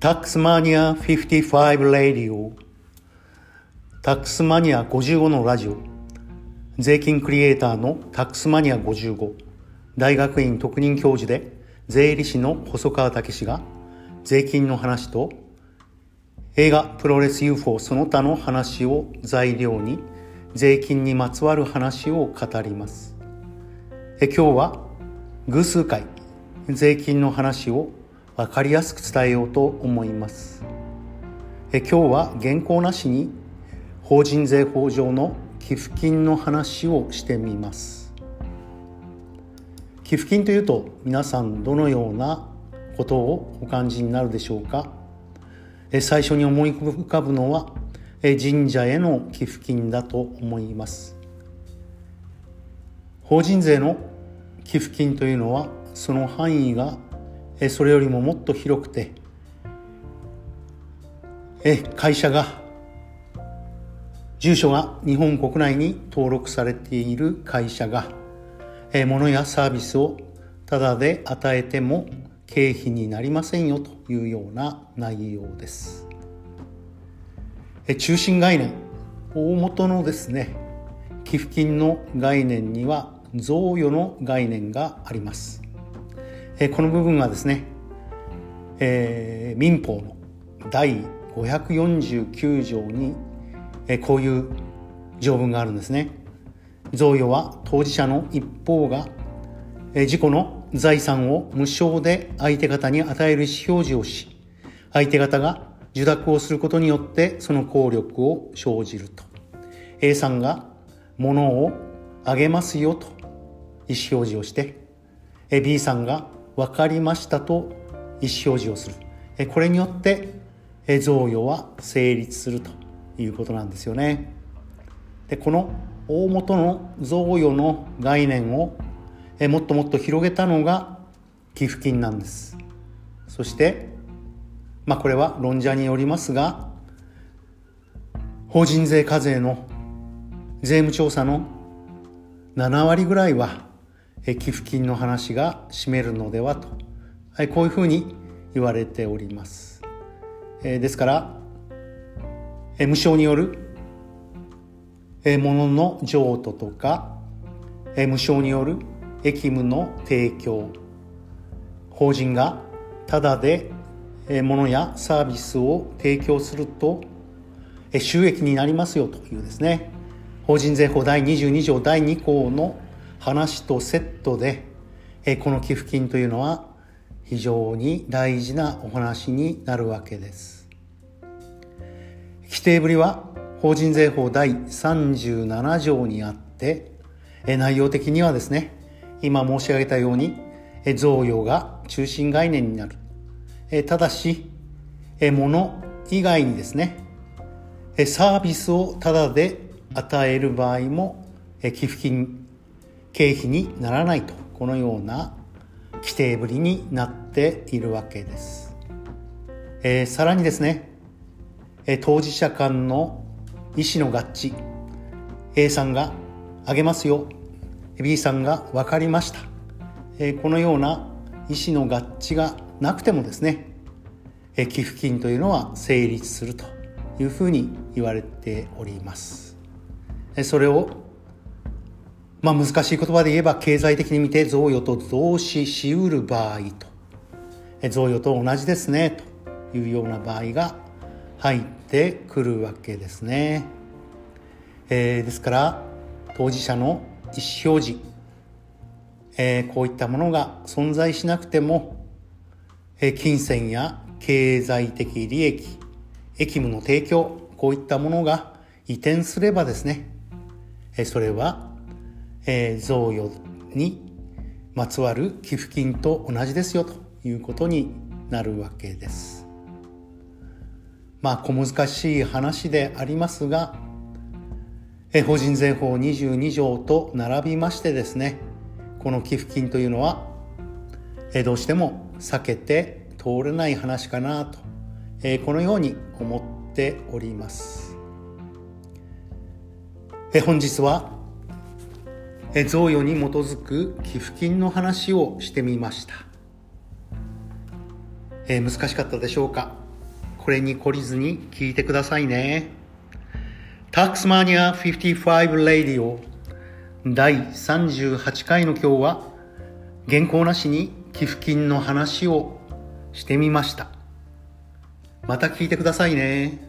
タックスマニア55ラディオタックスマニア55のラジオ。税金クリエイターのタックスマニア55大学院特任教授で税理士の細川武が税金の話と映画プロレス UFO その他の話を材料に税金にまつわる話を語ります。え今日は偶数回税金の話を分かりやすく伝えようと思います。え今日は原稿なしに法人税法上の寄付金の話をしてみます。寄付金というと皆さんどのようなことをお感じになるでしょうか？え最初に思い浮かぶのはえ神社への寄付金だと思います。法人税の寄付金というのはその範囲がそれよりももっと広くて会社が住所が日本国内に登録されている会社が物やサービスをタダで与えても経費になりませんよというような内容です。中心概念大元のですね寄付金の概念には贈与の概念があります。えこの部分はですね、えー、民法の第549条にえこういう条文があるんですね。贈与は当事者の一方が自己の財産を無償で相手方に与える意思表示をし、相手方が受諾をすることによってその効力を生じると。A さんが物をあげますよと意思表示をして B さんが分かりましたと意思表示をする。これによって贈与は成立するということなんですよね。でこの大元の贈与の概念をもっともっと広げたのが寄付金なんです。そしてまあこれは論者によりますが法人税課税の税務調査の7割ぐらいは寄付金の話が占めるのではと、はい、こういうふうに言われております。えですから、え無償によるえ物の譲渡とか、え無償による役務の提供、法人がただで物やサービスを提供すると収益になりますよというですね法人税法第22条第2項の話とセットで、この寄付金というのは非常に大事なお話になるわけです。規定ぶりは法人税法第37条にあって、え内容的にはですね、今申し上げたように、贈与が中心概念になる。えただし、え物以外にですね、えサービスをタダで与える場合も、寄付金経費にならないと。このような規定ぶりになっているわけです、えー、さらにですね、えー、当事者間の意思の合致。A さんがあげますよ。B さんが分かりました、えー、このような意思の合致がなくてもですね、え寄付金というのは成立するというふうに言われております。それをまあ難しい言葉で言えば経済的に見て贈与と増資しうる場合と。贈与と同じですねというような場合が入ってくるわけですね、えー、ですから当事者の意思表示、えー、こういったものが存在しなくても、えー、金銭や経済的利益役務の提供こういったものが移転すればですね、えー、それはえー、贈与にまつわる寄付金と同じですよということになるわけです。まあ小難しい話でありますが、え法人税法22条と並びましてですねこの寄付金というのはえどうしても避けて通れない話かなとえこのように思っておりますえ本日は贈与に基づく寄付金の話をしてみました、えー、難しかったでしょうか？これに懲りずに聞いてくださいね。タックスマニア55レディオ第38回の今日は原稿なしに寄付金の話をしてみました。また聞いてくださいね。